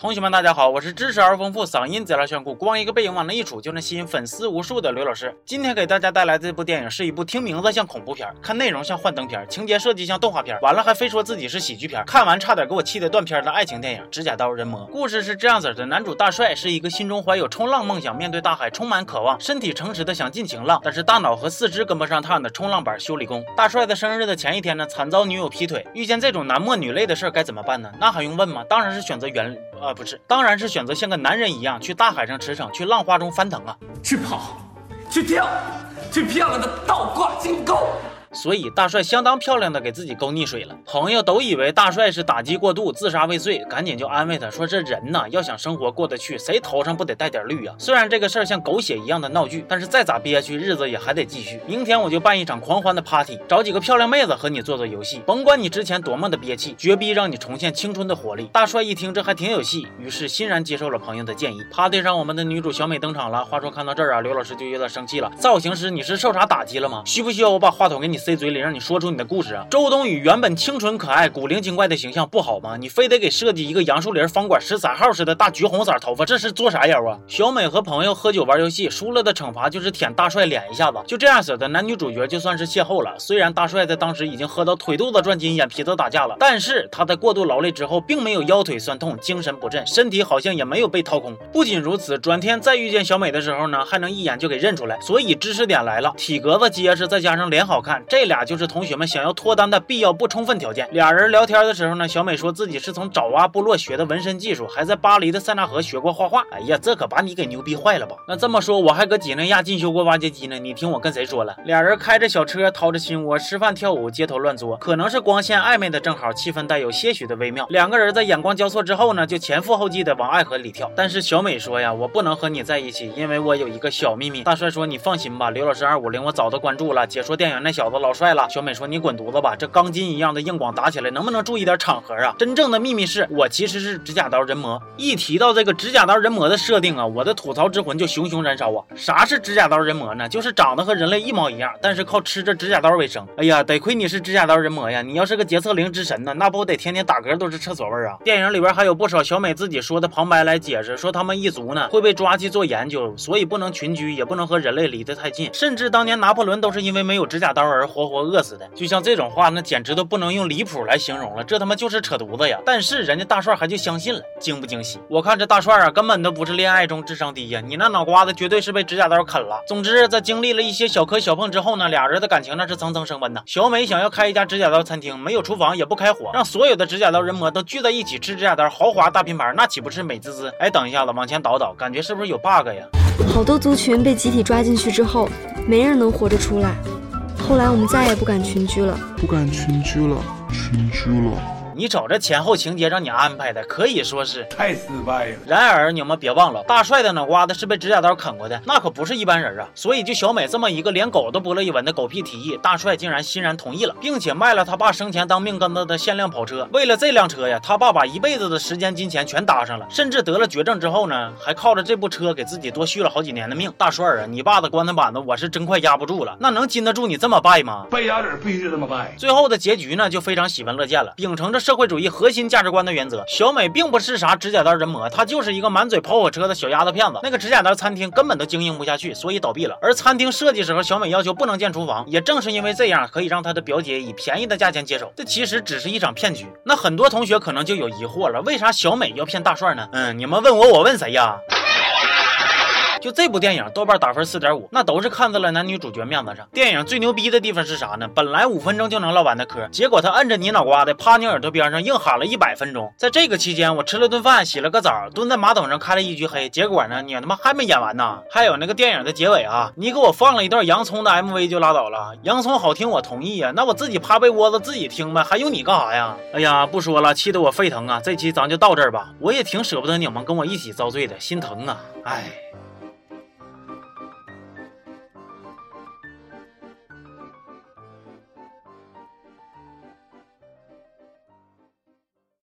同学们，大家好，我是知识而丰富、嗓音贼拉炫酷、光一个背影往那一杵就能吸引粉丝无数的刘老师。今天给大家带来这部电影是一部听名字像恐怖片，看内容像幻灯片，情节设计像动画片，完了还非说自己是喜剧片，看完差点给我气得断片的爱情电影《指甲刀人魔》。故事是这样子的：男主大帅是一个心中怀有冲浪梦想、面对大海充满渴望、身体诚实的想尽情浪，但是大脑和四肢跟不上趟的冲浪板修理工。大帅的生日的前一天呢，惨遭女友劈腿。遇见这种男莫女泪的事儿该怎么办呢？那还用问吗？当然是选择原。啊，不是，当然是选择像个男人一样去大海上驰骋，去浪花中翻腾啊，去跑，去跳，去漂亮的倒挂金钩。所以大帅相当漂亮的给自己勾溺水了，朋友都以为大帅是打击过度自杀未遂，赶紧就安慰他说：“这人呐，要想生活过得去，谁头上不得带点绿啊？”虽然这个事儿像狗血一样的闹剧，但是再咋憋屈，日子也还得继续。明天我就办一场狂欢的 party，找几个漂亮妹子和你做做游戏，甭管你之前多么的憋气，绝逼让你重现青春的活力。大帅一听这还挺有戏，于是欣然接受了朋友的建议。party 上我们的女主小美登场了。话说看到这儿啊，刘老师就有点生气了。造型师，你是受啥打击了吗？需不需要我把话筒给你塞嘴里，让你说？出你的故事啊！周冬雨原本清纯可爱、古灵精怪的形象不好吗？你非得给设计一个杨树林方管十三号似的大橘红色头发，这是做啥妖啊？小美和朋友喝酒玩游戏，输了的惩罚就是舔大帅脸一下子，就这样式的男女主角就算是邂逅了。虽然大帅在当时已经喝到腿肚子转筋、眼皮子打架了，但是他在过度劳累之后，并没有腰腿酸痛、精神不振，身体好像也没有被掏空。不仅如此，转天再遇见小美的时候呢，还能一眼就给认出来。所以知识点来了，体格子结实，再加上脸好看，这俩就是同。学们想要脱单的必要不充分条件。俩人聊天的时候呢，小美说自己是从爪哇部落学的纹身技术，还在巴黎的塞纳河学过画画。哎呀，这可把你给牛逼坏了吧？那这么说，我还搁几内亚进修过挖掘机呢。你听我跟谁说了？俩人开着小车，掏着心窝，吃饭跳舞，街头乱作，可能是光线暧昧的正好，气氛带有些许的微妙。两个人在眼光交错之后呢，就前赴后继的往爱河里跳。但是小美说呀，我不能和你在一起，因为我有一个小秘密。大帅说你放心吧，刘老师二五零我早都关注了，解说电影那小子老帅了。小美说你滚犊子吧。这钢筋一样的硬广打起来，能不能注意点场合啊？真正的秘密是我其实是指甲刀人魔。一提到这个指甲刀人魔的设定啊，我的吐槽之魂就熊熊燃烧啊！啥是指甲刀人魔呢？就是长得和人类一模一样，但是靠吃着指甲刀为生。哎呀，得亏你是指甲刀人魔呀！你要是个洁厕灵之神呢，那不得天天打嗝都是厕所味啊！电影里边还有不少小美自己说的旁白来解释，说他们一族呢会被抓去做研究，所以不能群居，也不能和人类离得太近。甚至当年拿破仑都是因为没有指甲刀而活活饿死的。就像这种话。那简直都不能用离谱来形容了，这他妈就是扯犊子呀！但是人家大帅还就相信了，惊不惊喜？我看这大帅啊，根本都不是恋爱中智商低呀，你那脑瓜子绝对是被指甲刀啃了。总之，在经历了一些小磕小碰之后呢，俩人的感情那是层层升温呐。小美想要开一家指甲刀餐厅，没有厨房也不开火，让所有的指甲刀人魔都聚在一起吃指甲刀，豪华大品牌，那岂不是美滋滋？哎，等一下子，往前倒倒，感觉是不是有 bug 呀？好多族群被集体抓进去之后，没人能活着出来。后来我们再也不敢群居了，不敢群居了，群居了。你瞅这前后情节让你安排的，可以说是太失败了。然而你们别忘了，大帅的脑瓜子是被指甲刀啃过的，那可不是一般人啊。所以就小美这么一个连狗都不乐意闻的狗屁提议，大帅竟然欣然同意了，并且卖了他爸生前当命根子的限量跑车。为了这辆车呀，他爸把一辈子的时间金钱全搭上了，甚至得了绝症之后呢，还靠着这部车给自己多续了好几年的命。大帅啊，你爸的棺材板子我是真快压不住了，那能禁得住你这么败吗？败家子必须这么败。最后的结局呢，就非常喜闻乐见了，秉承着社会主义核心价值观的原则，小美并不是啥指甲刀人魔，她就是一个满嘴跑火车的小丫头片子。那个指甲刀餐厅根本都经营不下去，所以倒闭了。而餐厅设计时候，小美要求不能建厨房，也正是因为这样，可以让她的表姐以便宜的价钱接手。这其实只是一场骗局。那很多同学可能就有疑惑了，为啥小美要骗大帅呢？嗯，你们问我，我问谁呀？就这部电影，豆瓣打分四点五，那都是看在了男女主角面子上。电影最牛逼的地方是啥呢？本来五分钟就能唠完的嗑，结果他摁着你脑瓜子，趴你耳朵边上硬喊了一百分钟。在这个期间，我吃了顿饭，洗了个澡，蹲在马桶上开了一局黑。结果呢，你他妈还没演完呢。还有那个电影的结尾啊，你给我放了一段洋葱的 MV 就拉倒了。洋葱好听，我同意呀，那我自己趴被窝子自己听呗，还用你干啥呀？哎呀，不说了，气得我沸腾啊！这期咱就到这儿吧，我也挺舍不得你们跟我一起遭罪的，心疼啊，哎。